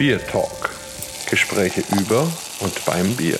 Bier Talk. Gespräche über und beim Bier.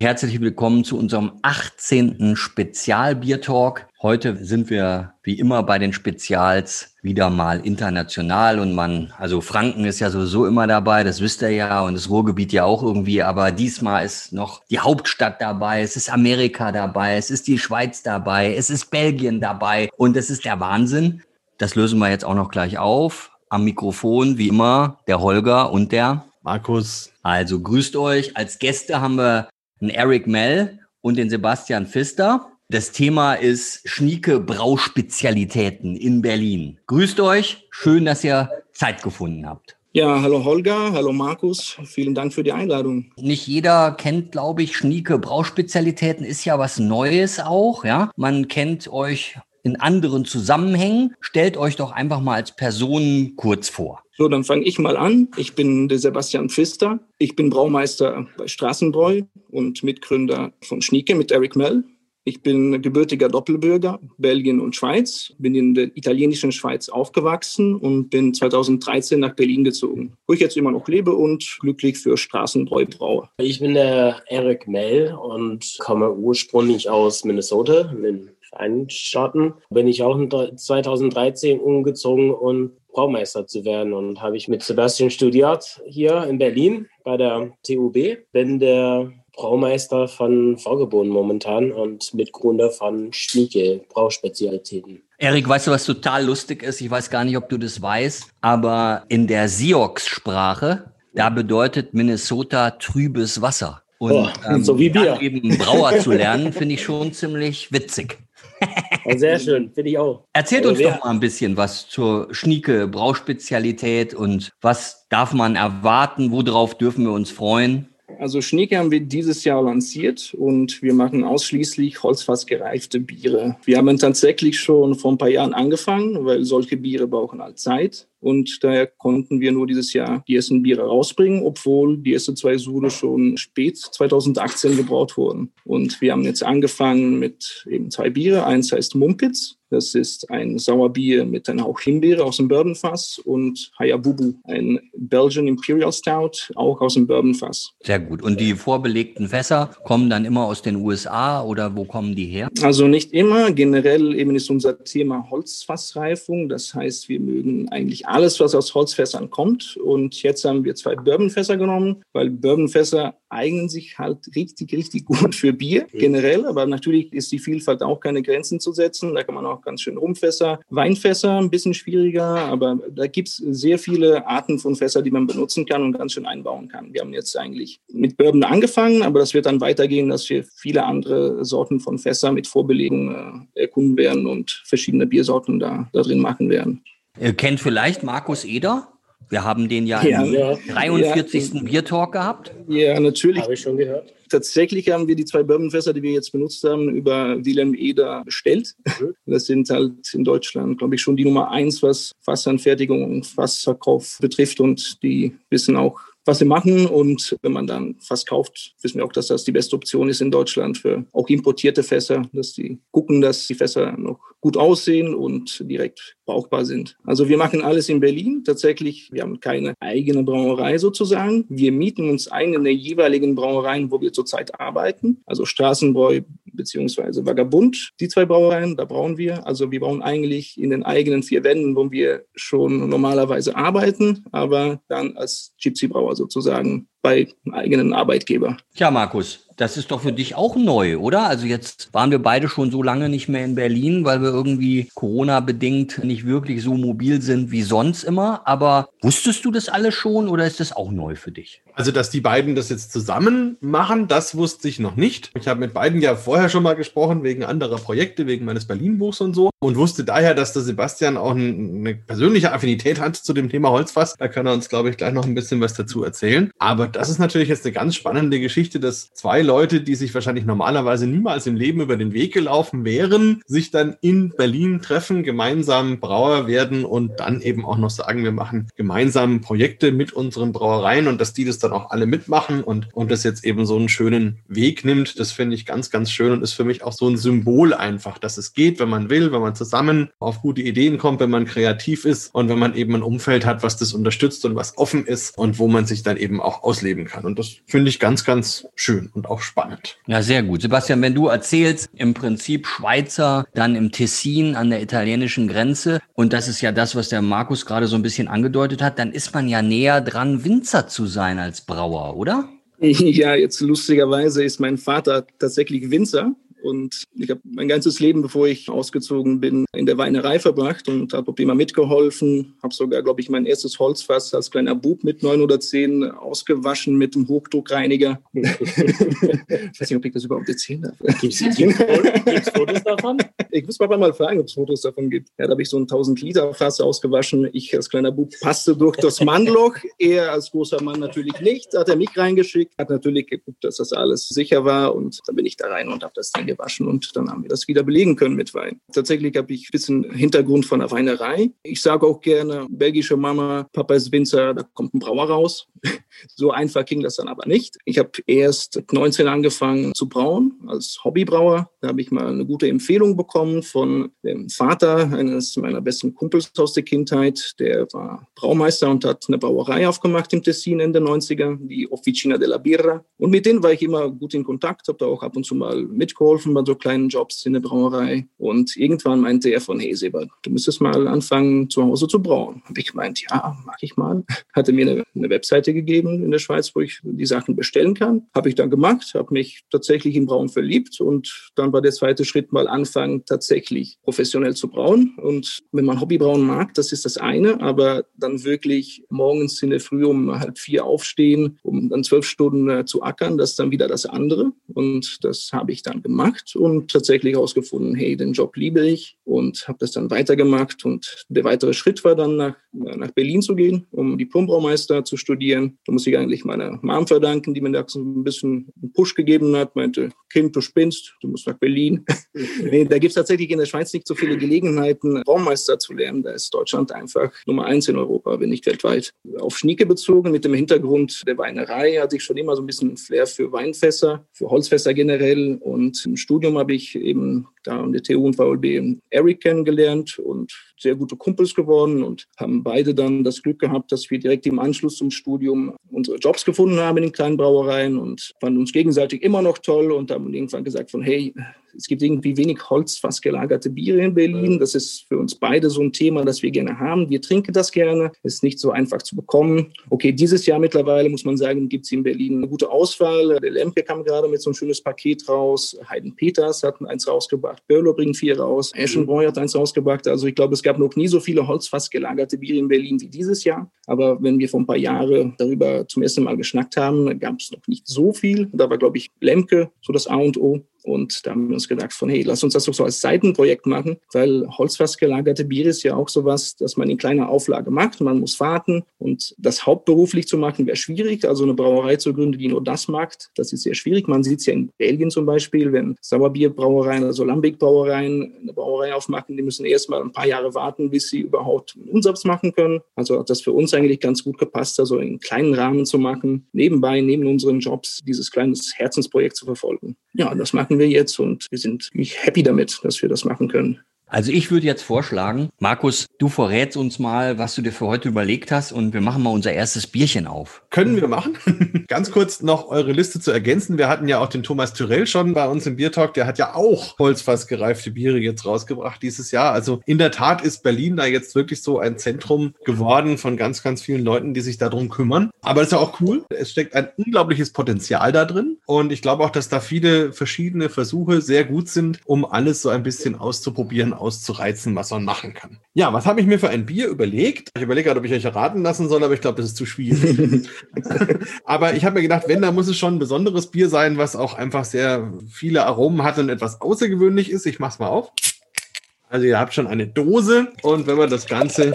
Herzlich willkommen zu unserem 18. Spezialbier-Talk. Heute sind wir wie immer bei den Spezials wieder mal international und man, also Franken ist ja sowieso immer dabei, das wisst ihr ja und das Ruhrgebiet ja auch irgendwie, aber diesmal ist noch die Hauptstadt dabei, es ist Amerika dabei, es ist die Schweiz dabei, es ist Belgien dabei und es ist der Wahnsinn. Das lösen wir jetzt auch noch gleich auf. Am Mikrofon, wie immer, der Holger und der Markus. Also grüßt euch. Als Gäste haben wir einen Eric Mell und den Sebastian Pfister. Das Thema ist Schnieke Brauspezialitäten in Berlin. Grüßt euch, schön, dass ihr Zeit gefunden habt. Ja, hallo Holger, hallo Markus, vielen Dank für die Einladung. Nicht jeder kennt, glaube ich, Schnieke Brauspezialitäten, ist ja was Neues auch, ja. Man kennt euch in anderen Zusammenhängen. Stellt euch doch einfach mal als Person kurz vor. So, dann fange ich mal an. Ich bin der Sebastian Pfister. Ich bin Braumeister bei Straßenbräu und Mitgründer von Schnieke mit Eric Mell. Ich bin gebürtiger Doppelbürger, Belgien und Schweiz, bin in der italienischen Schweiz aufgewachsen und bin 2013 nach Berlin gezogen, wo ich jetzt immer noch lebe und glücklich für Straßenbräu braue. Ich bin der Eric Mell und komme ursprünglich aus Minnesota, in Staaten. Bin ich auch 2013 umgezogen und Braumeister zu werden und habe ich mit Sebastian studiert hier in Berlin bei der TUB. Bin der Braumeister von Vorgeboten momentan und Mitgründer von Schnieke Brauspezialitäten. Erik, weißt du, was total lustig ist? Ich weiß gar nicht, ob du das weißt, aber in der Sioux-Sprache, da bedeutet Minnesota trübes Wasser. Und oh, ähm, so wie Bier. eben Brauer zu lernen, finde ich schon ziemlich witzig. Sehr schön, finde ich auch. Erzählt also uns doch mal ein bisschen was zur Schnieke Brauspezialität und was darf man erwarten, worauf dürfen wir uns freuen? Also Schneeke haben wir dieses Jahr lanciert und wir machen ausschließlich holzfassgereifte Biere. Wir haben tatsächlich schon vor ein paar Jahren angefangen, weil solche Biere brauchen halt Zeit. Und daher konnten wir nur dieses Jahr die ersten Biere rausbringen, obwohl die ersten zwei Sude schon spät 2018 gebraut wurden. Und wir haben jetzt angefangen mit eben zwei Biere. Eins heißt Mumpitz das ist ein Sauerbier mit einem Hauch Himbeere aus dem Bourbonfass und Hayabubu, ein Belgian Imperial Stout, auch aus dem Bourbonfass. Sehr gut. Und die vorbelegten Fässer kommen dann immer aus den USA oder wo kommen die her? Also nicht immer. Generell eben ist unser Thema Holzfassreifung. Das heißt, wir mögen eigentlich alles, was aus Holzfässern kommt. Und jetzt haben wir zwei Bourbonfässer genommen, weil Bourbonfässer eignen sich halt richtig, richtig gut für Bier generell. Aber natürlich ist die Vielfalt auch keine Grenzen zu setzen. Da kann man auch auch ganz schön Rumfässer. Weinfässer ein bisschen schwieriger, aber da gibt es sehr viele Arten von Fässer, die man benutzen kann und ganz schön einbauen kann. Wir haben jetzt eigentlich mit Bourbon angefangen, aber das wird dann weitergehen, dass wir viele andere Sorten von Fässer mit Vorbelegung äh, erkunden werden und verschiedene Biersorten da, da drin machen werden. Ihr kennt vielleicht Markus Eder? Wir haben den ja, ja im ja, 43. Ja, Biertalk gehabt. Ja, natürlich. Habe ich schon gehört. Tatsächlich haben wir die zwei Bourbonfässer, die wir jetzt benutzt haben, über Wilhelm Eder bestellt. Mhm. Das sind halt in Deutschland, glaube ich, schon die Nummer eins, was Fassanfertigung und Fassverkauf betrifft. Und die wissen auch, was sie machen. Und wenn man dann Fass kauft, wissen wir auch, dass das die beste Option ist in Deutschland für auch importierte Fässer, dass die gucken, dass die Fässer noch gut aussehen und direkt brauchbar sind. Also wir machen alles in Berlin. Tatsächlich, wir haben keine eigene Brauerei sozusagen. Wir mieten uns ein in der jeweiligen Brauereien, wo wir zurzeit arbeiten. Also Straßenbräu beziehungsweise Vagabund, die zwei Brauereien, da brauen wir. Also wir bauen eigentlich in den eigenen vier Wänden, wo wir schon normalerweise arbeiten, aber dann als Gypsy-Brauer sozusagen bei eigenen Arbeitgeber. Tja, Markus, das ist doch für dich auch neu, oder? Also jetzt waren wir beide schon so lange nicht mehr in Berlin, weil wir irgendwie Corona-bedingt nicht wirklich so mobil sind wie sonst immer. Aber wusstest du das alles schon oder ist das auch neu für dich? Also, dass die beiden das jetzt zusammen machen, das wusste ich noch nicht. Ich habe mit beiden ja vorher schon mal gesprochen, wegen anderer Projekte, wegen meines Berlin-Buchs und so. Und wusste daher, dass der Sebastian auch eine persönliche Affinität hat zu dem Thema Holzfass. Da kann er uns, glaube ich, gleich noch ein bisschen was dazu erzählen. Aber das ist natürlich jetzt eine ganz spannende Geschichte, dass zwei Leute, die sich wahrscheinlich normalerweise niemals im Leben über den Weg gelaufen wären, sich dann in Berlin treffen, gemeinsam Brauer werden und dann eben auch noch sagen, wir machen gemeinsam Projekte mit unseren Brauereien und dass die das dann auch alle mitmachen und, und das jetzt eben so einen schönen Weg nimmt. Das finde ich ganz, ganz schön und ist für mich auch so ein Symbol einfach, dass es geht, wenn man will, wenn man zusammen auf gute Ideen kommt, wenn man kreativ ist und wenn man eben ein Umfeld hat, was das unterstützt und was offen ist und wo man sich dann eben auch ausleben kann. Und das finde ich ganz, ganz schön und auch spannend. Ja, sehr gut. Sebastian, wenn du erzählst, im Prinzip Schweizer, dann im Tessin an der italienischen Grenze, und das ist ja das, was der Markus gerade so ein bisschen angedeutet hat, dann ist man ja näher dran, Winzer zu sein als Brauer, oder? Ja, jetzt lustigerweise ist mein Vater tatsächlich Winzer. Und ich habe mein ganzes Leben, bevor ich ausgezogen bin, in der Weinerei verbracht und habe immer mitgeholfen. Habe sogar, glaube ich, mein erstes Holzfass als kleiner Bub mit neun oder zehn ausgewaschen mit einem Hochdruckreiniger. ich weiß nicht, ob ich das überhaupt erzählen darf. Gibt es Fotos davon? Ich muss Papa mal fragen, ob es Fotos davon gibt. Ja, da habe ich so ein 1000 Liter Fass ausgewaschen. Ich als kleiner Bub passte durch das Mannloch. Er als großer Mann natürlich nicht. Da hat er mich reingeschickt, hat natürlich geguckt, dass das alles sicher war. Und dann bin ich da rein und habe das dann gewaschen und dann haben wir das wieder belegen können mit Wein. Tatsächlich habe ich ein bisschen Hintergrund von der Weinerei. Ich sage auch gerne, belgische Mama, Papa ist Winzer, da kommt ein Brauer raus. So einfach ging das dann aber nicht. Ich habe erst 19 angefangen zu brauen als Hobbybrauer. Da habe ich mal eine gute Empfehlung bekommen von dem Vater eines meiner besten Kumpels aus der Kindheit. Der war Braumeister und hat eine Brauerei aufgemacht im Tessin Ende 90er, die Officina della Birra. Und mit denen war ich immer gut in Kontakt, habe da auch ab und zu mal mitgeholfen bei so kleinen Jobs in der Brauerei. Und irgendwann meinte er von, hey Seba, du müsstest mal anfangen, zu Hause zu brauen. Habe ich gemeint, ja, mach ich mal. Hatte mir eine, eine Webseite gegeben in der Schweiz, wo ich die Sachen bestellen kann. Habe ich dann gemacht, habe mich tatsächlich im Brauen verliebt und dann war der zweite Schritt mal anfangen, tatsächlich professionell zu brauen. Und wenn man Hobbybrauen mag, das ist das eine, aber dann wirklich morgens in der Früh um halb vier aufstehen, um dann zwölf Stunden äh, zu ackern, das ist dann wieder das andere. Und das habe ich dann gemacht und tatsächlich herausgefunden, hey, den Job liebe ich und habe das dann weitergemacht. Und der weitere Schritt war dann nach, nach Berlin zu gehen, um Diplombraumeister zu studieren. Da muss ich eigentlich meiner Mom verdanken, die mir da so ein bisschen einen Push gegeben hat, meinte, Kind, du spinnst, du musst nach Berlin. nee, da gibt es tatsächlich in der Schweiz nicht so viele Gelegenheiten, Braumeister zu lernen. Da ist Deutschland einfach Nummer eins in Europa, wenn nicht weltweit. Auf Schnieke bezogen, mit dem Hintergrund der Weinerei, hatte ich schon immer so ein bisschen Flair für Weinfässer, für Holzfässer generell. Und im Studium habe ich eben da an der TU und VLB Eric kennengelernt und sehr gute Kumpels geworden und haben beide dann das Glück gehabt, dass wir direkt im Anschluss zum Studium unsere Jobs gefunden haben in den kleinen Brauereien und fanden uns gegenseitig immer noch toll und haben irgendwann gesagt von, hey, es gibt irgendwie wenig Holzfass gelagerte Biere in Berlin. Das ist für uns beide so ein Thema, das wir gerne haben. Wir trinken das gerne. Ist nicht so einfach zu bekommen. Okay, dieses Jahr mittlerweile muss man sagen, gibt es in Berlin eine gute Auswahl. Der Lemke kam gerade mit so ein schönes Paket raus. Heiden Peters hat eins rausgebracht. Börler bringt vier raus. Eschenbräu hat eins rausgebracht. Also ich glaube, es gab noch nie so viele Holzfass gelagerte Biere in Berlin wie dieses Jahr. Aber wenn wir vor ein paar Jahren darüber zum ersten Mal geschnackt haben, gab es noch nicht so viel. Da war, glaube ich, Lemke so das A und O. Und da haben wir uns gedacht von, hey, lass uns das doch so als Seitenprojekt machen, weil holzfassgelagerte Bier ist ja auch sowas, dass man in kleiner Auflage macht. Man muss warten und das hauptberuflich zu machen wäre schwierig. Also eine Brauerei zu gründen, die nur das macht, das ist sehr schwierig. Man sieht es ja in Belgien zum Beispiel, wenn Sauerbierbrauereien, also Lambic-Brauereien eine Brauerei aufmachen, die müssen erstmal ein paar Jahre warten, bis sie überhaupt einen Umsatz machen können. Also hat das für uns eigentlich ganz gut gepasst, also in kleinen Rahmen zu machen, nebenbei, neben unseren Jobs, dieses kleines Herzensprojekt zu verfolgen. Ja, das machen wir jetzt und wir sind happy damit, dass wir das machen können. Also ich würde jetzt vorschlagen, Markus, du verrätst uns mal, was du dir für heute überlegt hast und wir machen mal unser erstes Bierchen auf. Können wir machen. Ganz kurz noch eure Liste zu ergänzen. Wir hatten ja auch den Thomas Tyrell schon bei uns im Biertalk. Der hat ja auch holzfassgereifte Biere jetzt rausgebracht dieses Jahr. Also in der Tat ist Berlin da jetzt wirklich so ein Zentrum geworden von ganz, ganz vielen Leuten, die sich darum kümmern. Aber das ist ja auch cool. Es steckt ein unglaubliches Potenzial da drin. Und ich glaube auch, dass da viele verschiedene Versuche sehr gut sind, um alles so ein bisschen auszuprobieren auszureizen, was man machen kann. Ja, was habe ich mir für ein Bier überlegt? Ich überlege gerade, ob ich euch erraten lassen soll, aber ich glaube, das ist zu schwierig. aber ich habe mir gedacht, wenn, dann muss es schon ein besonderes Bier sein, was auch einfach sehr viele Aromen hat und etwas außergewöhnlich ist. Ich mache es mal auf. Also ihr habt schon eine Dose und wenn man das Ganze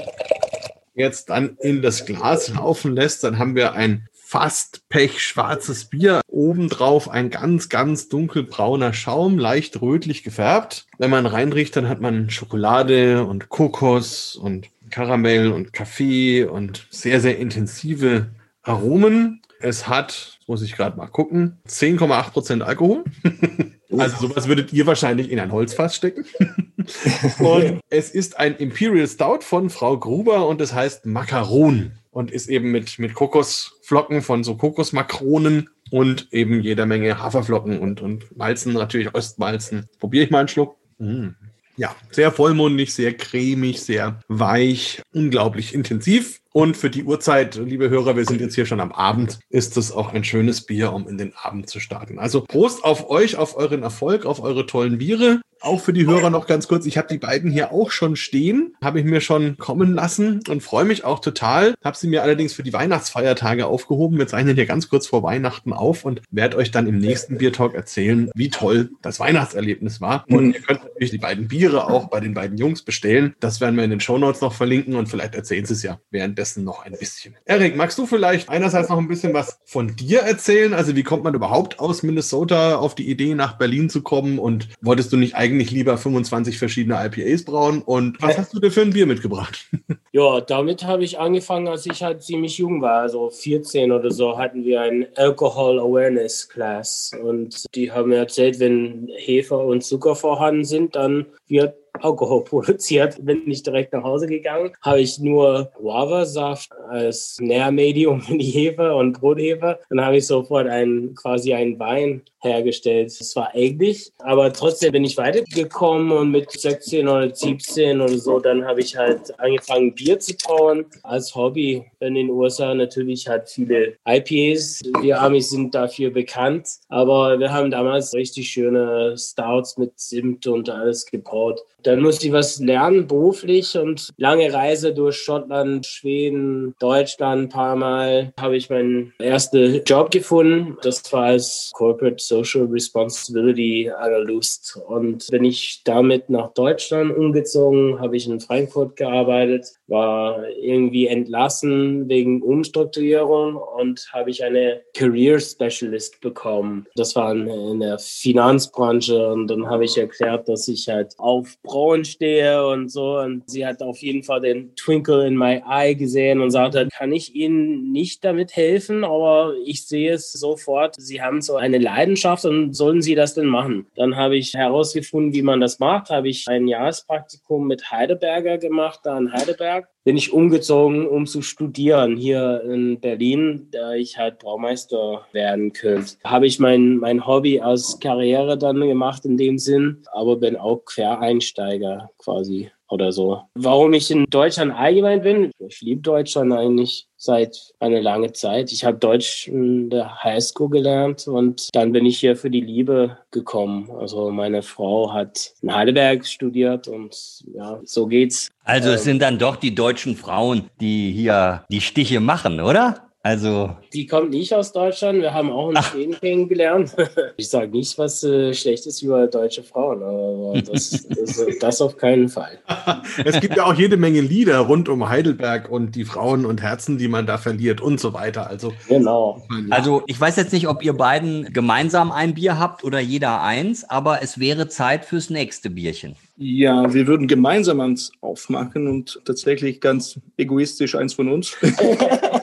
jetzt dann in das Glas laufen lässt, dann haben wir ein fast pechschwarzes Bier. Obendrauf ein ganz, ganz dunkelbrauner Schaum, leicht rötlich gefärbt. Wenn man reinriecht, dann hat man Schokolade und Kokos und Karamell und Kaffee und sehr, sehr intensive Aromen. Es hat, muss ich gerade mal gucken, 10,8 Prozent Alkohol. Also sowas würdet ihr wahrscheinlich in ein Holzfass stecken. und es ist ein Imperial Stout von Frau Gruber und es heißt Macaron und ist eben mit, mit Kokosflocken von so Kokosmakronen und eben jeder Menge Haferflocken und, und Malzen, natürlich Ostmalzen. Probiere ich mal einen Schluck. Mm. Ja, sehr vollmundig, sehr cremig, sehr weich, unglaublich intensiv. Und für die Uhrzeit, liebe Hörer, wir sind jetzt hier schon am Abend, ist es auch ein schönes Bier, um in den Abend zu starten. Also Prost auf euch, auf euren Erfolg, auf eure tollen Biere. Auch für die Hörer noch ganz kurz, ich habe die beiden hier auch schon stehen, habe ich mir schon kommen lassen und freue mich auch total. Habe sie mir allerdings für die Weihnachtsfeiertage aufgehoben. Wir zeichnen hier ganz kurz vor Weihnachten auf und werde euch dann im nächsten Biertalk erzählen, wie toll das Weihnachtserlebnis war. Und ihr könnt natürlich die beiden Biere auch bei den beiden Jungs bestellen. Das werden wir in den Shownotes noch verlinken und vielleicht erzählen sie es ja währenddessen noch ein bisschen. Erik, magst du vielleicht einerseits noch ein bisschen was von dir erzählen? Also wie kommt man überhaupt aus Minnesota auf die Idee, nach Berlin zu kommen und wolltest du nicht eigentlich lieber 25 verschiedene IPAs brauen. Und was hast du dir für ein Bier mitgebracht? Ja, damit habe ich angefangen, als ich halt ziemlich jung war. Also 14 oder so hatten wir ein Alcohol Awareness Class. Und die haben mir erzählt, wenn Hefe und Zucker vorhanden sind, dann wird Alkohol produziert. Bin nicht direkt nach Hause gegangen, habe ich nur Guava-Saft als Nährmedium in die Hefe und Brothefe. Dann habe ich sofort ein, quasi einen Wein hergestellt. Es war eklig, aber trotzdem bin ich weitergekommen und mit 16 oder 17 oder so, dann habe ich halt angefangen, Bier zu brauen als Hobby. In den USA natürlich hat viele IPAs. Wir Amis sind dafür bekannt, aber wir haben damals richtig schöne Stouts mit Zimt und alles gebraut. Dann musste ich was lernen beruflich und lange Reise durch Schottland, Schweden, Deutschland ein paar Mal habe ich meinen ersten Job gefunden. Das war als Corporate Social Responsibility Analyst. Und bin ich damit nach Deutschland umgezogen, habe ich in Frankfurt gearbeitet, war irgendwie entlassen wegen Umstrukturierung und habe ich eine Career Specialist bekommen. Das war in der Finanzbranche und dann habe ich erklärt, dass ich halt auf Frauen stehe und so. Und sie hat auf jeden Fall den Twinkle in my eye gesehen und sagte, kann ich Ihnen nicht damit helfen, aber ich sehe es sofort. Sie haben so eine Leidenschaft und sollen Sie das denn machen? Dann habe ich herausgefunden, wie man das macht. Habe ich ein Jahrespraktikum mit Heidelberger gemacht, da in Heidelberg bin ich umgezogen, um zu studieren hier in Berlin, da ich halt Braumeister werden könnte. Habe ich mein, mein Hobby als Karriere dann gemacht in dem Sinn, aber bin auch Quereinsteiger quasi oder so. Warum ich in Deutschland allgemein bin? Ich liebe Deutschland eigentlich seit einer langen Zeit. Ich habe Deutsch in der Highschool gelernt und dann bin ich hier für die Liebe gekommen. Also meine Frau hat in Heidelberg studiert und ja, so geht's. Also es sind dann doch die deutschen Frauen, die hier die Stiche machen, oder? Also. Die kommt nicht aus Deutschland. Wir haben auch in Schweden kennengelernt. Ich sage nicht was äh, Schlechtes über deutsche Frauen, aber das, das, das, auf keinen Fall. es gibt ja auch jede Menge Lieder rund um Heidelberg und die Frauen und Herzen, die man da verliert und so weiter. Also, genau. Also, ich weiß jetzt nicht, ob ihr beiden gemeinsam ein Bier habt oder jeder eins, aber es wäre Zeit fürs nächste Bierchen. Ja, wir würden gemeinsam eins aufmachen und tatsächlich ganz egoistisch eins von uns.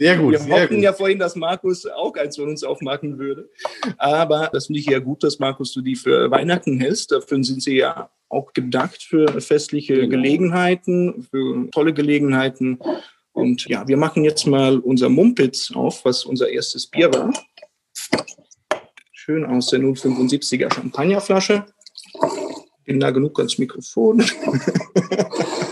Sehr gut. Wir sehr hofften gut. ja vorhin, dass Markus auch eins von uns aufmachen würde. Aber das finde ich ja gut, dass Markus du die für Weihnachten hältst. Dafür sind sie ja auch gedacht für festliche Genau. Gelegenheiten, für tolle Gelegenheiten. Und ja, wir machen jetzt mal unser Mumpitz auf, was unser erstes Bier war. Schön aus der 075er Champagnerflasche. Bin nah genug ans Mikrofon.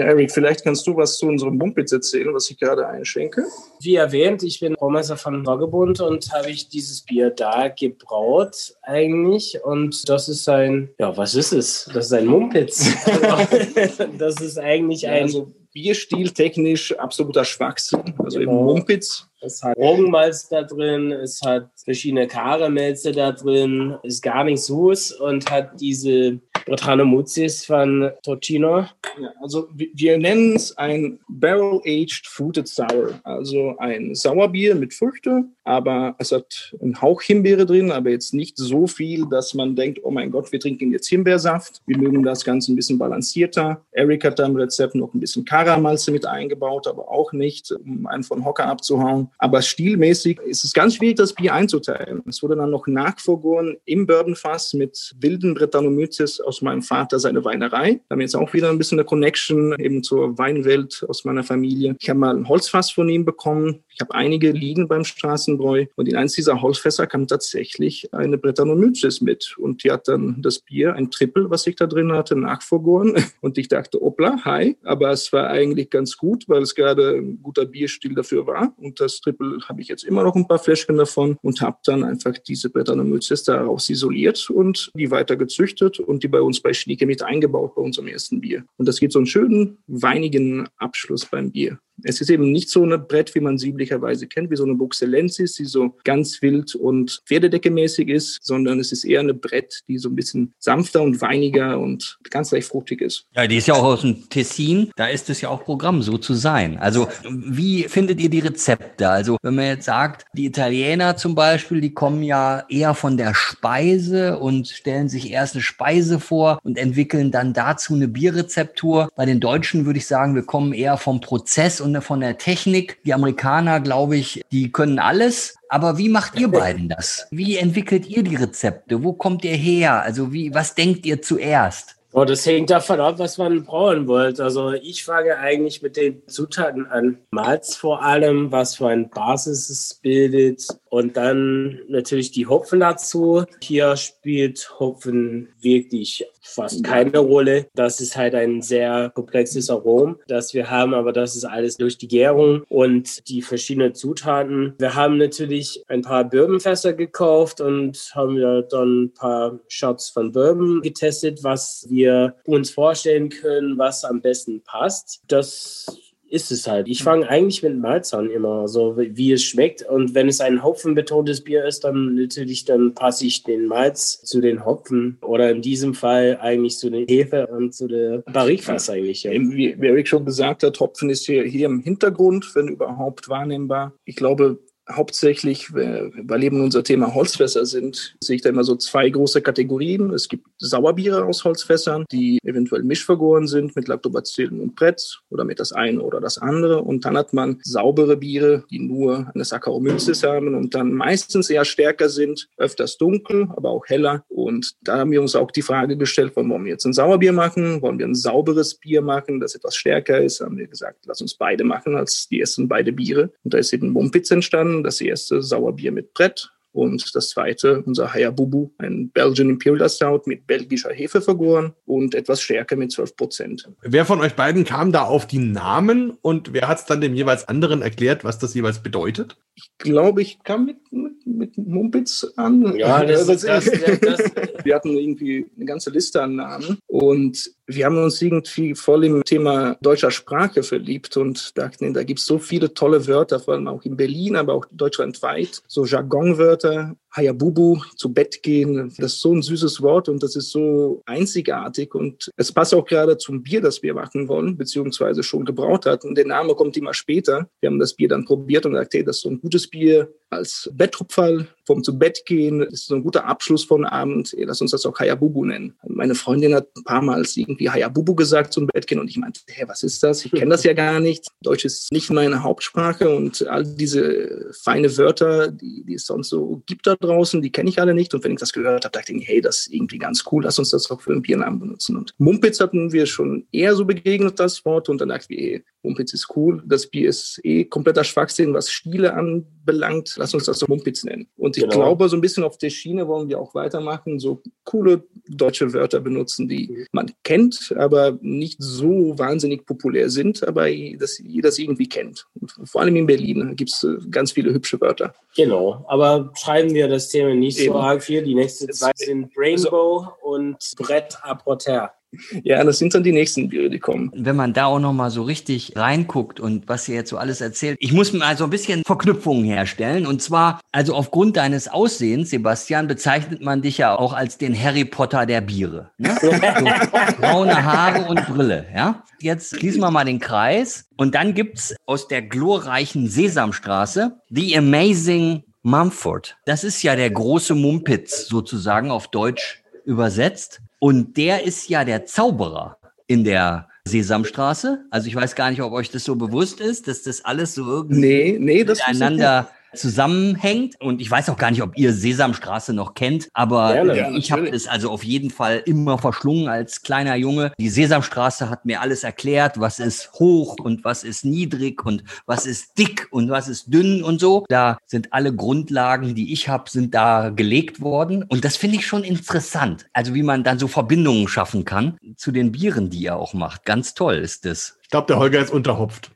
Ja, Eric, vielleicht kannst du was zu unserem Mumpitz erzählen, was ich gerade einschenke. Wie erwähnt, ich bin Baumeister von Sorgebund und habe ich dieses Bier da gebraut eigentlich. Und das ist ein, ja, was ist es? Das ist ein Mumpitz. das ist eigentlich ein, Also Bierstil-technisch absoluter Schwachsinn. Also Genau. eben Mumpitz. es hat Roggenmalz da drin, es hat verschiedene Karamälze da drin, ist gar nicht süß und hat diese Brettanomyces von Tocino. Ja, also wir nennen es ein Barrel-Aged Fruited Sour, also ein Sauerbier mit Früchte, aber es hat einen Hauch Himbeere drin, aber jetzt nicht so viel, dass man denkt, oh mein Gott, wir trinken jetzt Himbeersaft. Wir mögen das Ganze ein bisschen balancierter. Eric hat da im Rezept noch ein bisschen Karamalze mit eingebaut, aber auch nicht, um einen von Hocker abzuhauen. Aber stilmäßig ist es ganz schwierig, das Bier einzuteilen. Es wurde dann noch nachvergoren im Bourbonfass mit wilden Brettanomyces aus meinem Vater seine Weinerei. Da haben wir jetzt auch wieder ein bisschen eine Connection eben zur Weinwelt aus meiner Familie. Ich habe mal ein Holzfass von ihm bekommen. Ich habe einige liegen beim Straßenbräu und in eins dieser Holzfässer kam tatsächlich eine Brettanomyces mit und die hat dann das Bier, ein Triple, was ich da drin hatte, nachvergoren und ich dachte, opla, hi, aber es war eigentlich ganz gut, weil es gerade ein guter Bierstil dafür war und das Triple habe ich jetzt immer noch ein paar Fläschchen davon und habe dann einfach diese Brettanomyces daraus isoliert und die weiter gezüchtet und die bei uns bei Schnieke mit eingebaut bei unserem ersten Bier. Und das gibt so einen schönen, weinigen Abschluss beim Bier. Es ist eben nicht so ein Brett, wie man sie üblicherweise kennt, wie so eine Buxelensis, die so ganz wild und Pferdedeckemäßig ist, sondern es ist eher eine Brett, die so ein bisschen sanfter und weiniger und ganz leicht fruchtig ist. Ja, die ist ja auch aus dem Tessin. Da ist es ja auch Programm, so zu sein. Also, wie findet ihr die Rezepte? Also, wenn man jetzt sagt, die Italiener zum Beispiel, die kommen ja eher von der Speise und stellen sich erst eine Speise vor und entwickeln dann dazu eine Bierrezeptur. Bei den Deutschen würde ich sagen, wir kommen eher vom Prozess und und von der Technik. Die Amerikaner, glaube ich, die können alles. Aber wie macht ihr beiden das? Wie entwickelt ihr die Rezepte? Wo kommt ihr her? Also wie, was denkt ihr zuerst? Oh, das hängt davon ab, was man brauen wollt. Also ich fange eigentlich mit den Zutaten an. Malz vor allem, was für ein Basis es bildet. Und dann natürlich die Hopfen dazu. Hier spielt Hopfen wirklich fast keine Rolle. Das ist halt ein sehr komplexes Arom, das wir haben, aber das ist alles durch die Gärung und die verschiedenen Zutaten. Wir haben natürlich ein paar Bourbonfässer gekauft und haben ja dann ein paar Shots von Bourbon getestet, was wir uns vorstellen können, was am besten passt. Das ist es halt. Ich fange eigentlich mit Malz an immer, so wie es schmeckt. Und wenn es ein hopfenbetontes Bier ist, dann natürlich, dann passe ich den Malz zu den Hopfen oder in diesem Fall eigentlich zu den Hefe und zu der Barrikfass eigentlich. Ja. Wie Eric schon gesagt hat, Hopfen ist hier, hier im Hintergrund, wenn überhaupt wahrnehmbar. Ich glaube, hauptsächlich, weil eben unser Thema Holzfässer sind, sehe ich da immer so zwei große Kategorien. Es gibt Sauerbiere aus Holzfässern, die eventuell mischvergoren sind mit Lactobacillen und Brett oder mit das eine oder das andere. Und dann hat man saubere Biere, die nur eine Saccharomyces haben und dann meistens eher stärker sind, öfters dunkel, aber auch heller. Und da haben wir uns auch die Frage gestellt, wollen wir jetzt ein Sauerbier machen? Wollen wir ein sauberes Bier machen, das etwas stärker ist? Haben wir gesagt, lass uns beide machen als die ersten beide Biere. Und da ist eben Mumpitz entstanden das erste Sauerbier mit Brett und das zweite, unser Hayabubu, ein Belgian Imperial Stout mit belgischer Hefe vergoren und etwas stärker mit 12 Prozent. Wer von euch beiden kam da auf die Namen und wer hat es dann dem jeweils anderen erklärt, was das jeweils bedeutet? Ich glaube, ich kam mit, mit, mit Mumpitz an. Ja, das, das, das, das, Wir hatten irgendwie eine ganze Liste an Namen und wir haben uns irgendwie voll im Thema deutscher Sprache verliebt und dachten, da gibt es so viele tolle Wörter, vor allem auch in Berlin, aber auch deutschlandweit, so Jargonwörter, Leute Hayabubu, zu Bett gehen. Das ist so ein süßes Wort und das ist so einzigartig und es passt auch gerade zum Bier, das wir machen wollen, beziehungsweise schon gebraut hatten. Der Name kommt immer später. Wir haben das Bier dann probiert und gesagt, hey, das ist so ein gutes Bier als Bettrupferl vom zu Bett gehen. Das ist so ein guter Abschluss von Abend. Hey, lass uns das auch Hayabubu nennen. Meine Freundin hat ein paar Mal irgendwie Hayabubu gesagt zum Bett gehen und ich meinte, hey, was ist das? Ich kenne das ja gar nicht. Deutsch ist nicht meine Hauptsprache und all diese feine Wörter, die, die es sonst so gibt da draußen, die kenne ich alle nicht. Und wenn ich das gehört habe, dachte ich, hey, das ist irgendwie ganz cool, lass uns das auch für einen Biernamen benutzen. Und Mumpitz hatten wir schon eher so begegnet, das Wort. Und dann dachte ich, hey, Mumpitz ist cool. Das Bier ist eh kompletter Schwachsinn, was Stile anbelangt. Lass uns das so Mumpitz nennen. Und ich genau. glaube, so ein bisschen auf der Schiene wollen wir auch weitermachen, so coole deutsche Wörter benutzen, die mhm. man kennt, aber nicht so wahnsinnig populär sind, aber dass jeder sie irgendwie kennt. Und vor allem in Berlin gibt es äh, ganz viele hübsche Wörter. Genau, aber schreiben das Thema nicht Eben. so arg viel. Die nächsten zwei sind Rainbow also, und Brett à Porter. Ja, das sind dann die nächsten Biere, die kommen. Wenn man da auch noch mal so richtig reinguckt und was ihr jetzt so alles erzählt, ich muss mal so ein bisschen Verknüpfungen herstellen. Und zwar, also aufgrund deines Aussehens, Sebastian, bezeichnet man dich ja auch als den Harry Potter der Biere. Ne? So, braune Haare und Brille, ja? Jetzt schließen wir mal den Kreis. Und dann gibt's aus der glorreichen Sesamstraße The Amazing Mumford. Das ist ja der große Mumpitz sozusagen auf Deutsch übersetzt. Und der ist ja der Zauberer in der Sesamstraße. Also ich weiß gar nicht, ob euch das so bewusst ist, dass das alles so irgendwie Nee, nee, das miteinander zusammenhängt. Und ich weiß auch gar nicht, ob ihr Sesamstraße noch kennt, aber Gerne. äh, ich habe es also auf jeden Fall immer verschlungen als kleiner Junge. Die Sesamstraße hat mir alles erklärt, was ist hoch und was ist niedrig und was ist dick und was ist dünn und so. Da sind alle Grundlagen, die ich habe, sind da gelegt worden. Und das finde ich schon interessant. Also wie man dann so Verbindungen schaffen kann zu den Bieren, die ihr auch macht. Ganz toll ist das. Ich glaube, der Holger ist unterhopft.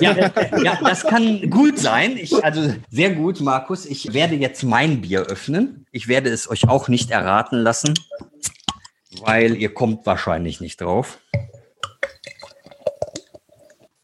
Ja, ja, das kann gut sein. Ich, also sehr gut, Markus. Ich werde jetzt mein Bier öffnen. Ich werde es euch auch nicht erraten lassen, weil ihr kommt wahrscheinlich nicht drauf.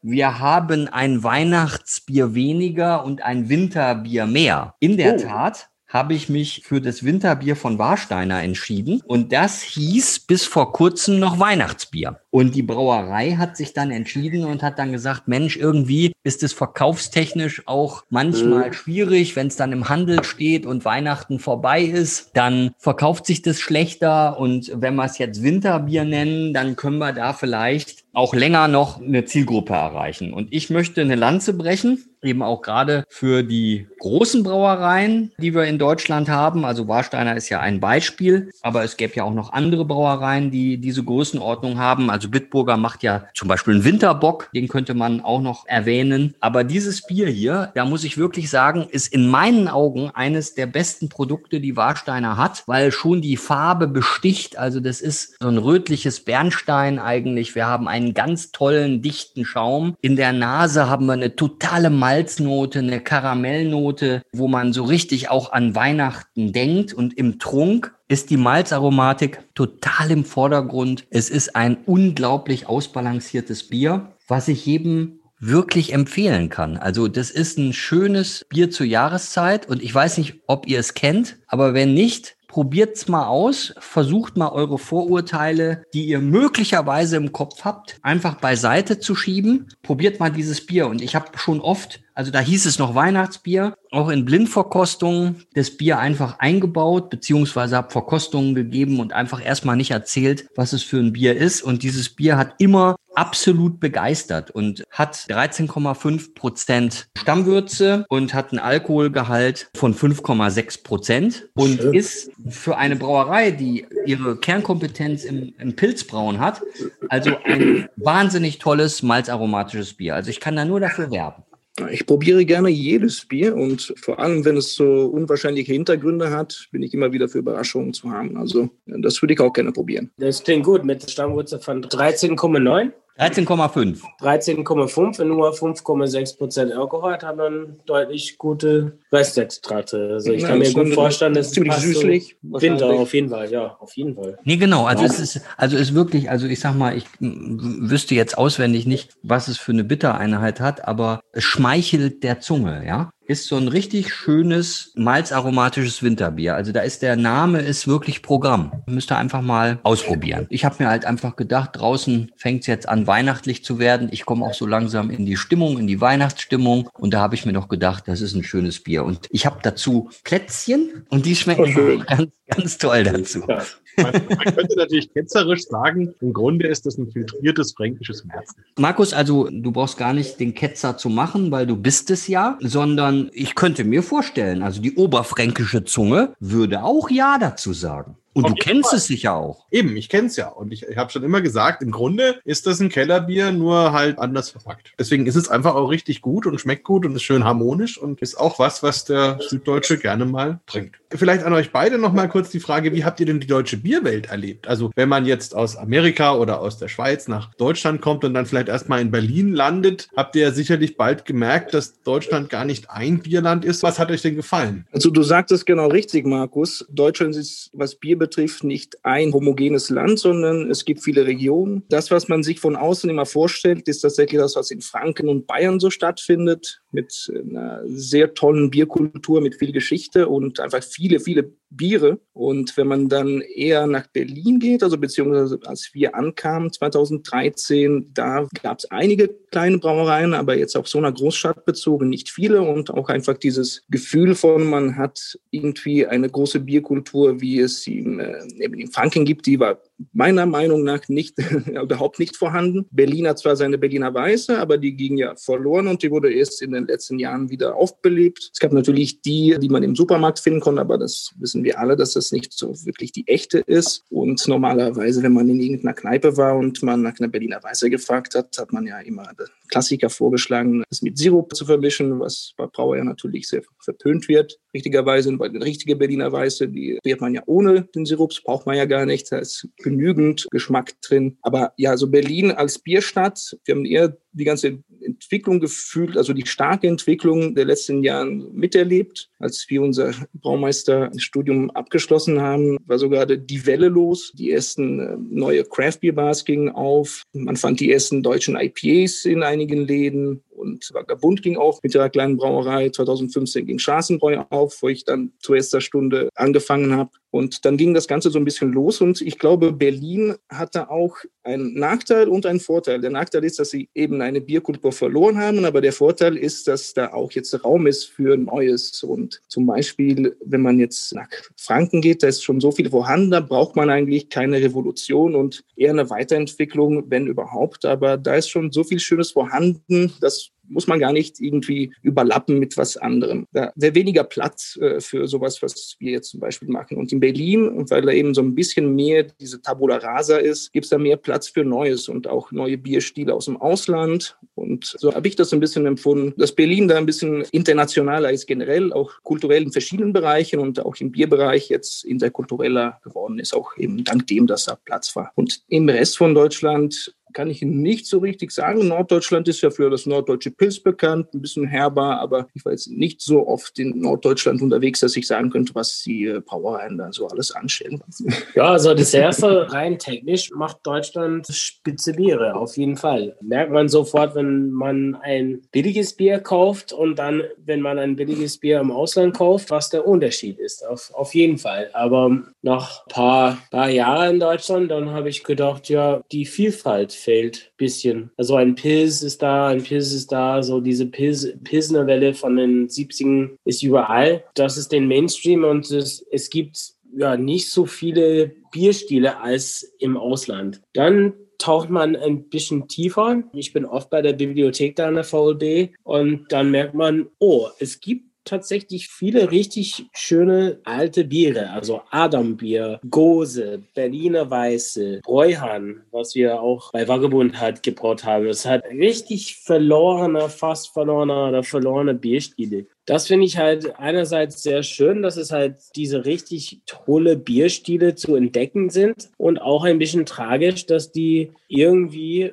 Wir haben ein Weihnachtsbier weniger und ein Winterbier mehr. In der Oh. Tat habe ich mich für das Winterbier von Warsteiner entschieden. Und das hieß bis vor kurzem noch Weihnachtsbier. Und die Brauerei hat sich dann entschieden und hat dann gesagt, Mensch, irgendwie ist es verkaufstechnisch auch manchmal schwierig, wenn es dann im Handel steht und Weihnachten vorbei ist, dann verkauft sich das schlechter. Und wenn wir es jetzt Winterbier nennen, dann können wir da vielleicht auch länger noch eine Zielgruppe erreichen. Und ich möchte eine Lanze brechen, eben auch gerade für die großen Brauereien, die wir in Deutschland haben. Also Warsteiner ist ja ein Beispiel, aber es gäbe ja auch noch andere Brauereien, die diese Größenordnung haben. Also Bitburger macht ja zum Beispiel einen Winterbock, den könnte man auch noch erwähnen. Aber dieses Bier hier, da muss ich wirklich sagen, ist in meinen Augen eines der besten Produkte, die Warsteiner hat, weil schon die Farbe besticht. Also das ist so ein rötliches Bernstein eigentlich. Wir haben einen ganz tollen, dichten Schaum. In der Nase haben wir eine totale Malznote, eine Karamellnote, wo man so richtig auch an Weihnachten denkt. Und im Trunk ist die Malzaromatik total im Vordergrund. Es ist ein unglaublich ausbalanciertes Bier, was ich jedem wirklich empfehlen kann. Also das ist ein schönes Bier zur Jahreszeit und ich weiß nicht, ob ihr es kennt, aber wenn nicht, probiert's mal aus, versucht mal eure Vorurteile, die ihr möglicherweise im Kopf habt, einfach beiseite zu schieben. Probiert mal dieses Bier und ich habe schon oft also da hieß es noch Weihnachtsbier, auch in Blindverkostungen das Bier einfach eingebaut, beziehungsweise habe Verkostungen gegeben und einfach erstmal nicht erzählt, was es für ein Bier ist. Und dieses Bier hat immer absolut begeistert und hat 13,5 Prozent Stammwürze und hat einen Alkoholgehalt von 5,6 Prozent und Schön. ist für eine Brauerei, die ihre Kernkompetenz im, im Pilzbrauen hat, also ein wahnsinnig tolles malzaromatisches Bier. Also ich kann da nur dafür werben. Ich probiere gerne jedes Bier und vor allem, wenn es so unwahrscheinliche Hintergründe hat, bin ich immer wieder für Überraschungen zu haben. Also das würde ich auch gerne probieren. Das klingt gut mit Stammwurzel von 13,9. 13,5. 13,5, wenn nur 5,6 Prozent Alkohol hat, hat man deutlich gute Restextrakte. Also ich Ja, kann mir das gut ist vorstellen, dass ziemlich passt süßlich, So Winter auf jeden Fall, ja, auf jeden Fall. Nee, genau. Also es ist, also es ist wirklich, also ich sag mal, ich wüsste jetzt auswendig nicht, was es für eine Bittereinheit hat, aber es schmeichelt der Zunge, ja. Ist so ein richtig schönes malzaromatisches Winterbier. Also da ist der Name ist wirklich Programm. Müsst ihr einfach mal ausprobieren. Ich habe mir halt einfach gedacht, draußen fängt es jetzt an weihnachtlich zu werden. Ich komme auch so langsam in die Stimmung, in die Weihnachtsstimmung. Und da habe ich mir doch gedacht, das ist ein schönes Bier. Und ich habe dazu Plätzchen und die schmecken Oh, ganz, ganz toll dazu. Ja. Man, man könnte natürlich ketzerisch sagen, im Grunde ist das ein filtriertes fränkisches Märzen. Markus, also du brauchst gar nicht den Ketzer zu machen, weil du bist es ja, sondern ich könnte mir vorstellen, also die oberfränkische Zunge würde auch Ja dazu sagen. Und Auf du kennst Fall. es sicher auch. Eben, ich kenne es ja. Und ich, ich habe schon immer gesagt, im Grunde ist das ein Kellerbier, nur halt anders verpackt. Deswegen ist es einfach auch richtig gut und schmeckt gut und ist schön harmonisch und ist auch was, was der Süddeutsche gerne mal trinkt. Vielleicht an euch beide noch mal kurz die Frage, wie habt ihr denn die deutsche Bierwelt erlebt? Also wenn man jetzt aus Amerika oder aus der Schweiz nach Deutschland kommt und dann vielleicht erstmal in Berlin landet, habt ihr ja sicherlich bald gemerkt, dass Deutschland gar nicht ein Bierland ist. Was hat euch denn gefallen? Also du sagtest genau richtig, Markus. Deutschland ist, was Bier betrifft, nicht ein homogenes Land, sondern es gibt viele Regionen. Das, was man sich von außen immer vorstellt, ist tatsächlich das, was in Franken und Bayern so stattfindet, mit einer sehr tollen Bierkultur, mit viel Geschichte und einfach viele, viele Biere. Und wenn man dann eher nach Berlin geht, also beziehungsweise als wir ankamen 2013, da gab es einige kleine Brauereien, aber jetzt auf so einer Großstadt bezogen nicht viele und auch einfach dieses Gefühl von, man hat irgendwie eine große Bierkultur, wie es in, äh, in Franken gibt, die war meiner Meinung nach nicht, überhaupt nicht vorhanden. Berlin hat zwar seine Berliner Weiße, aber die ging ja verloren und die wurde erst in den letzten Jahren wieder aufbelebt. Es gab natürlich die, die man im Supermarkt finden konnte, aber das wissen wir alle, dass das nicht so wirklich die echte ist. Und normalerweise, wenn man in irgendeiner Kneipe war und man nach einer Berliner Weiße gefragt hat, hat man ja immer den Klassiker vorgeschlagen, es mit Sirup zu vermischen, was bei Brauer natürlich sehr verpönt wird. Richtigerweise bei den richtigen Berliner Weiße, die wird man ja ohne den Sirup, braucht man ja gar nicht. Da ist genügend Geschmack drin. Aber ja, so Berlin als Bierstadt, wir haben eher die ganze Entwicklung gefühlt, also die starke Entwicklung der letzten Jahren miterlebt. Als wir unser Braumeisterstudium abgeschlossen haben, war so gerade die Welle los. Die ersten äh, neue Craft Beer Bars gingen auf. Man fand die ersten deutschen IPAs in einigen Läden und Vagabund ging auch mit der kleinen Brauerei. 2015 ging Straßenbräu auf, wo ich dann zur ersten Stunde angefangen habe. Und dann ging das Ganze so ein bisschen los und ich glaube, Berlin hatte auch einen Nachteil und einen Vorteil. Der Nachteil ist, dass sie eben eine Bierkultur verloren haben, aber der Vorteil ist, dass da auch jetzt Raum ist für Neues. Und zum Beispiel, wenn man jetzt nach Franken geht, da ist schon so viel vorhanden, da braucht man eigentlich keine Revolution und eher eine Weiterentwicklung, wenn überhaupt. Aber da ist schon so viel Schönes vorhanden, dass muss man gar nicht irgendwie überlappen mit was anderem. Da wäre weniger Platz äh, für sowas, was wir jetzt zum Beispiel machen. Und in Berlin, weil da eben so ein bisschen mehr diese Tabula rasa ist, gibt es da mehr Platz für Neues und auch neue Bierstile aus dem Ausland. Und so habe ich das ein bisschen empfunden, dass Berlin da ein bisschen internationaler ist, generell auch kulturell in verschiedenen Bereichen und auch im Bierbereich jetzt interkultureller geworden ist, auch eben dank dem, dass da Platz war. Und im Rest von Deutschland kann ich nicht so richtig sagen. Norddeutschland ist ja für das norddeutsche Pilz bekannt, ein bisschen herber, aber ich war jetzt nicht so oft in Norddeutschland unterwegs, dass ich sagen könnte, was die äh, Brauereien da so alles anstellen. Ja, also das erste rein technisch macht Deutschland spitze Biere, auf jeden Fall. Merkt man sofort, wenn man ein billiges Bier kauft und dann, wenn man ein billiges Bier im Ausland kauft, was der Unterschied ist, auf, auf jeden Fall. Aber nach ein paar, paar Jahren in Deutschland, dann habe ich gedacht, ja, die Vielfalt fehlt bisschen. Also ein Pilz ist da, ein Pilz ist da, so diese Pilz, Pilsner Welle von den 70ern ist überall. Das ist den Mainstream und es, es gibt ja nicht so viele Bierstile als im Ausland. Dann taucht man ein bisschen tiefer. Ich bin oft bei der Bibliothek da an der VLB und dann merkt man, oh, es gibt tatsächlich viele richtig schöne alte Biere, also Adambier, Gose, Berliner Weiße, Bräuhahn, was wir auch bei Vagabund halt gebraut haben. Es hat richtig verlorener, fast verlorener oder verlorene Bierstile. Das finde ich halt einerseits sehr schön, dass es halt diese richtig tolle Bierstile zu entdecken sind und auch ein bisschen tragisch, dass die irgendwie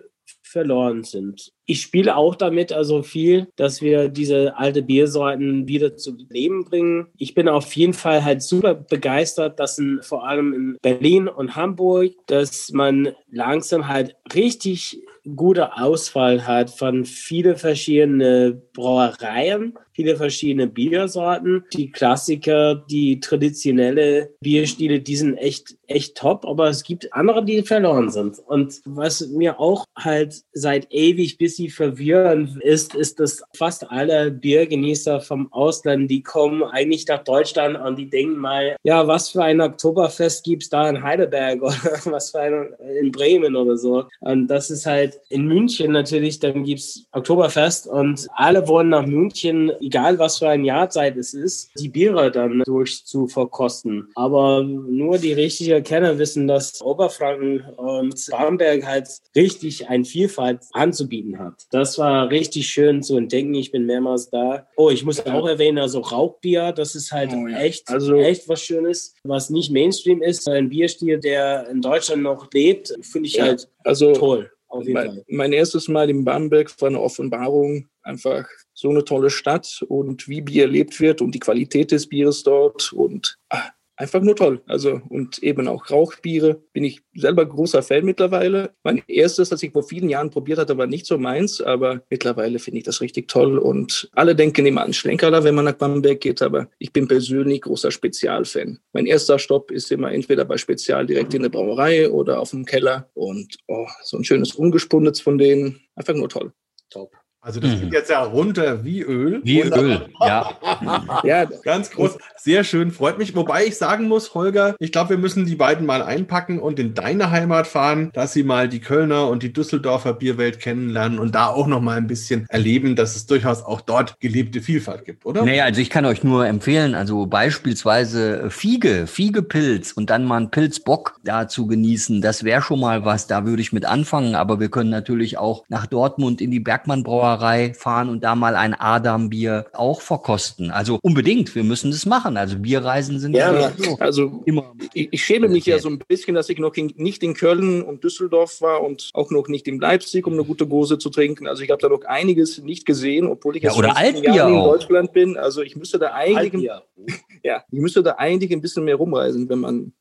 verloren sind. Ich spiele auch damit also viel, dass wir diese alte Biersorten wieder zu Leben bringen. Ich bin auf jeden Fall halt super begeistert, dass in, vor allem in Berlin und Hamburg, dass man langsam halt richtig gute Auswahl hat von viele verschiedene Brauereien, viele verschiedene Biersorten. Die Klassiker, die traditionelle Bierstile, die sind echt, echt top, aber es gibt andere, die verloren sind. Und was mir auch halt seit ewig bis sie verwirrend ist, ist, dass fast alle Biergenießer vom Ausland, die kommen eigentlich nach Deutschland und die denken mal, ja, was für ein Oktoberfest gibt es da in Heidelberg oder was für ein in Bremen oder so. Und das ist halt in München natürlich, dann gibt es Oktoberfest und alle wollen nach München, egal was für ein Jahrzeit es ist, die Biere dann durch zu verkosten. Aber nur die richtigen Kenner wissen, dass Oberfranken und Bamberg halt richtig ein Vielfalt anzubieten hat. Das war richtig schön zu entdecken. Ich bin mehrmals da. Oh, ich muss auch erwähnen, also Rauchbier, das ist halt oh, ja. echt, also, echt was Schönes, was nicht Mainstream ist. Ein Bierstil, der in Deutschland noch lebt, finde ich ja. halt also, toll. Mein, mein, erstes Mal in Bamberg war eine Offenbarung. Einfach so eine tolle Stadt und wie Bier erlebt wird und die Qualität des Bieres dort und ah, einfach nur toll. Also und eben auch Rauchbiere bin ich selber großer Fan mittlerweile. Mein erstes, das ich vor vielen Jahren probiert hatte, war nicht so meins, aber mittlerweile finde ich das richtig toll und alle denken immer an Schlenkerler, wenn man nach Bamberg geht, aber ich bin persönlich großer Spezialfan. Mein erster Stopp ist immer entweder bei Spezial direkt in der Brauerei oder auf dem Keller und oh, so ein schönes Ungespundetes von denen, einfach nur toll. Top. Also das mhm. geht jetzt ja runter wie Öl. Wie Öl, ja. ja. Ganz groß. Sehr schön, freut mich. Wobei ich sagen muss, Holger, ich glaube, wir müssen die beiden mal einpacken und in deine Heimat fahren, dass sie mal die Kölner und die Düsseldorfer Bierwelt kennenlernen und da auch noch mal ein bisschen erleben, dass es durchaus auch dort gelebte Vielfalt gibt, oder? Naja, also ich kann euch nur empfehlen, also beispielsweise Fiege, Fiegepilz und dann mal einen Pilzbock da zu genießen. Das wäre schon mal was, da würde ich mit anfangen. Aber wir können natürlich auch nach Dortmund in die Bergmann Brauerei fahren und da mal ein Adam-Bier auch verkosten. Also unbedingt, wir müssen das machen. Also Bierreisen sind ja, ja so also immer. Ich, ich schäme mich ja so ein bisschen, dass ich noch in, nicht in Köln und Düsseldorf war und auch noch nicht in Leipzig, um eine gute Gose zu trinken. Also ich habe da noch einiges nicht gesehen, obwohl ich jetzt ja, oder Altbier in Deutschland bin. Also ich müsste da eigentlich, ja, ich müsste da eigentlich ein bisschen mehr rumreisen, wenn man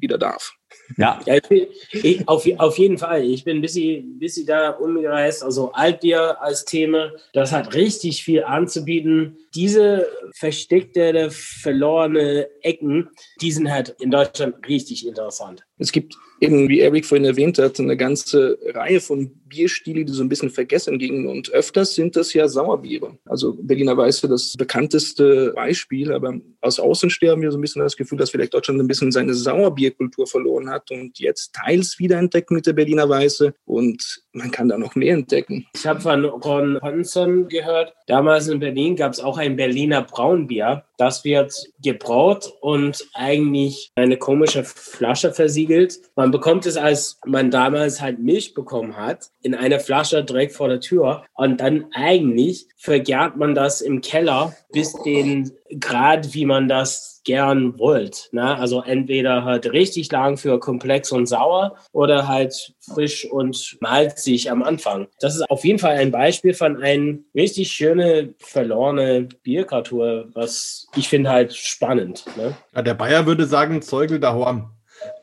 wieder darf. Ja, ja ich bin, ich, auf, auf jeden Fall. Ich bin ein bisschen, bisschen da umgereist. Also Altbier als Thema, das hat richtig viel anzubieten. Diese versteckte, verlorene Ecken, die sind halt in Deutschland richtig interessant. Es gibt eben, wie Eric vorhin erwähnt hat, eine ganze Reihe von Bierstile, die so ein bisschen vergessen gingen. Und öfters sind das ja Sauerbiere. Also Berliner Weiße das bekannteste Beispiel, aber aus Außenstehen haben wir so ein bisschen das Gefühl, dass vielleicht Deutschland ein bisschen seine Sauerbierkultur verloren hat und jetzt teils wiederentdeckt mit der Berliner Weiße. Und man kann da noch mehr entdecken. Ich habe von Ron Hansen gehört, damals in Berlin gab es auch ein Berliner Braunbier. Das wird gebraut und eigentlich eine komische Flasche versiegelt. Man bekommt es, als man damals halt Milch bekommen hat, in einer Flasche direkt vor der Tür. Und dann eigentlich vergärt man das im Keller bis den Grad, wie man das gern wollt. Ne? Also entweder halt richtig lang für komplex und sauer oder halt frisch und malzig am Anfang. Das ist auf jeden Fall ein Beispiel von einem richtig schöne verlorene Bierkultur, was ich finde halt spannend. Ne? Ja, der Bayer würde sagen, Zeugel da Horn.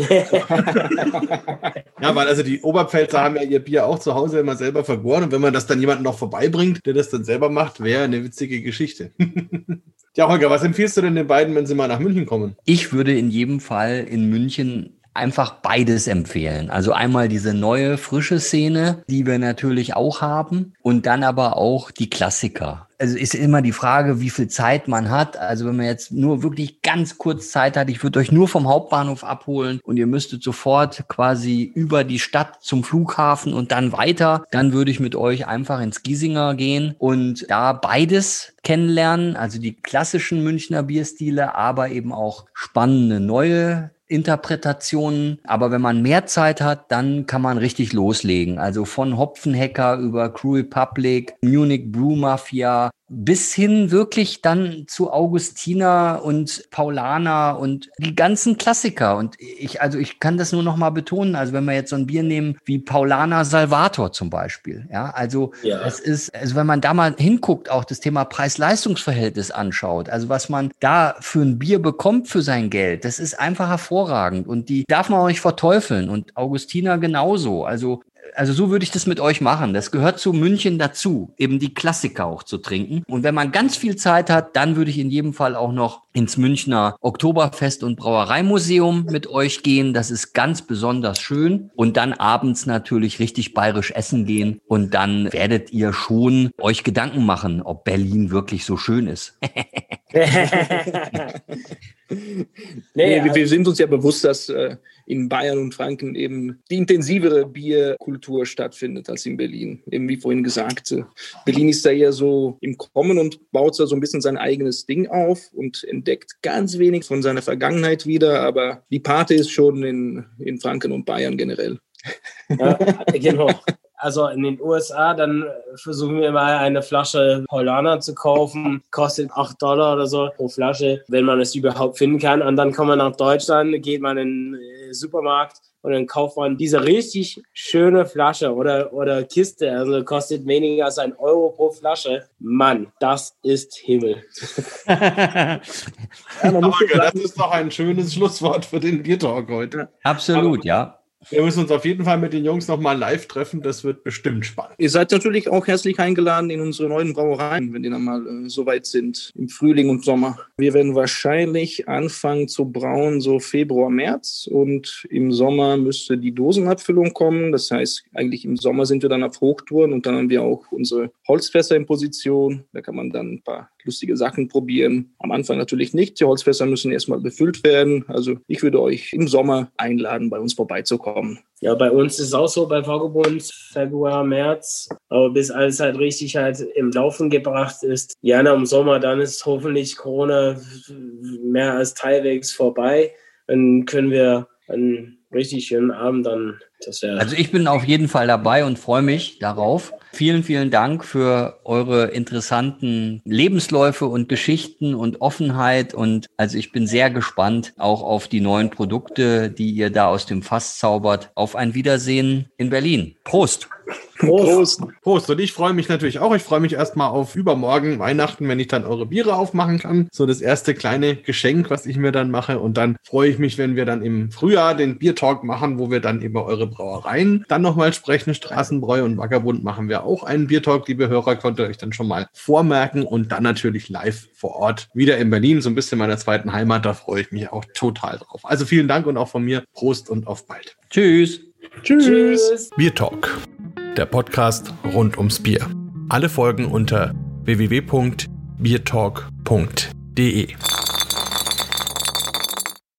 ja, weil also die Oberpfälzer haben ja ihr Bier auch zu Hause immer selber vergoren und wenn man das dann jemanden noch vorbeibringt, der das dann selber macht, wäre eine witzige Geschichte. ja, Holger, was empfiehlst du denn den beiden, wenn sie mal nach München kommen? Ich würde in jedem Fall in München einfach beides empfehlen. Also einmal diese neue, frische Szene, die wir natürlich auch haben und dann aber auch die Klassiker. Also ist immer die Frage, wie viel Zeit man hat. Also wenn man jetzt nur wirklich ganz kurz Zeit hat, ich würde euch nur vom Hauptbahnhof abholen und ihr müsstet sofort quasi über die Stadt zum Flughafen und dann weiter, dann würde ich mit euch einfach ins Giesinger gehen und da beides kennenlernen, also die klassischen Münchner Bierstile, aber eben auch spannende neue Interpretationen. Aber wenn man mehr Zeit hat, dann kann man richtig loslegen. Also von Hopfenhacker über Crew Republic, Munich Brew Mafia, bis hin wirklich dann zu Augustina und Paulana und die ganzen Klassiker. Und ich, also ich kann das nur noch mal betonen. Also wenn wir jetzt so ein Bier nehmen wie Paulana Salvator zum Beispiel, ja, also ja. es ist, also wenn man da mal hinguckt, auch das Thema Preis-Leistungs-Verhältnis anschaut, also was man da für ein Bier bekommt für sein Geld, das ist einfach hervorragend und die darf man auch nicht verteufeln und Augustina genauso. Also also so würde ich das mit euch machen. Das gehört zu München dazu, eben die Klassiker auch zu trinken. Und wenn man ganz viel Zeit hat, dann würde ich in jedem Fall auch noch ins Münchner Oktoberfest und Brauereimuseum mit euch gehen. Das ist ganz besonders schön. Und dann abends natürlich richtig bayerisch essen gehen. Und dann werdet ihr schon euch Gedanken machen, ob Berlin wirklich so schön ist. nee, wir, wir, sind uns ja bewusst, dass äh, in Bayern und Franken eben die intensivere Bierkultur stattfindet als in Berlin. Eben wie vorhin gesagt, äh, Berlin ist da eher so im Kommen und baut da so ein bisschen sein eigenes Ding auf und entdeckt ganz wenig von seiner Vergangenheit wieder, aber die Party ist schon in, in Franken und Bayern generell. Ja, genau. Also in den USA, dann versuchen wir mal eine Flasche Paulaner zu kaufen. Kostet 8 Dollar oder so pro Flasche, wenn man es überhaupt finden kann. Und dann kommt man nach Deutschland, geht man in den Supermarkt und dann kauft man diese richtig schöne Flasche oder, oder Kiste. Also kostet weniger als ein Euro pro Flasche. Mann, das ist Himmel. ja, das ist doch ein schönes Schlusswort für den Biertalk heute. Absolut, ja. Wir müssen uns auf jeden Fall mit den Jungs nochmal live treffen. Das wird bestimmt spannend. Ihr seid natürlich auch herzlich eingeladen in unsere neuen Brauereien, wenn die dann mal äh, soweit sind, im Frühling und Sommer. Wir werden wahrscheinlich anfangen zu brauen so Februar, März und im Sommer müsste die Dosenabfüllung kommen. Das heißt, eigentlich im Sommer sind wir dann auf Hochtouren und dann haben wir auch unsere Holzfässer in Position. Da kann man dann ein paar lustige Sachen probieren. Am Anfang natürlich nicht. Die Holzfässer müssen erstmal befüllt werden. Also ich würde euch im Sommer einladen, bei uns vorbeizukommen. Ja, bei uns ist es auch so bei Vagabund Februar, März. Aber bis alles halt richtig halt im Laufen gebracht ist, gerne im Sommer, dann ist hoffentlich Corona mehr als teilwegs vorbei. Dann können wir einen richtig schönen Abend dann also ich bin auf jeden Fall dabei und freue mich darauf. Vielen, vielen Dank für eure interessanten Lebensläufe und Geschichten und Offenheit. Und also ich bin sehr gespannt auch auf die neuen Produkte, die ihr da aus dem Fass zaubert. Auf ein Wiedersehen in Berlin. Prost! Prost. Prost. Und ich freue mich natürlich auch. Ich freue mich erstmal auf übermorgen Weihnachten, wenn ich dann eure Biere aufmachen kann. So das erste kleine Geschenk, was ich mir dann mache. Und dann freue ich mich, wenn wir dann im Frühjahr den Biertalk machen, wo wir dann über eure Brauereien dann nochmal sprechen. Straßenbräu und Vagabund machen wir auch einen Biertalk. Liebe Hörer, könnt ihr euch dann schon mal vormerken. Und dann natürlich live vor Ort wieder in Berlin. So ein bisschen meiner zweiten Heimat. Da freue ich mich auch total drauf. Also vielen Dank und auch von mir. Prost und auf bald. Tschüss. Tschüss. Tschüss. Biertalk der Podcast rund ums Bier. Alle Folgen unter www.biertalk.de.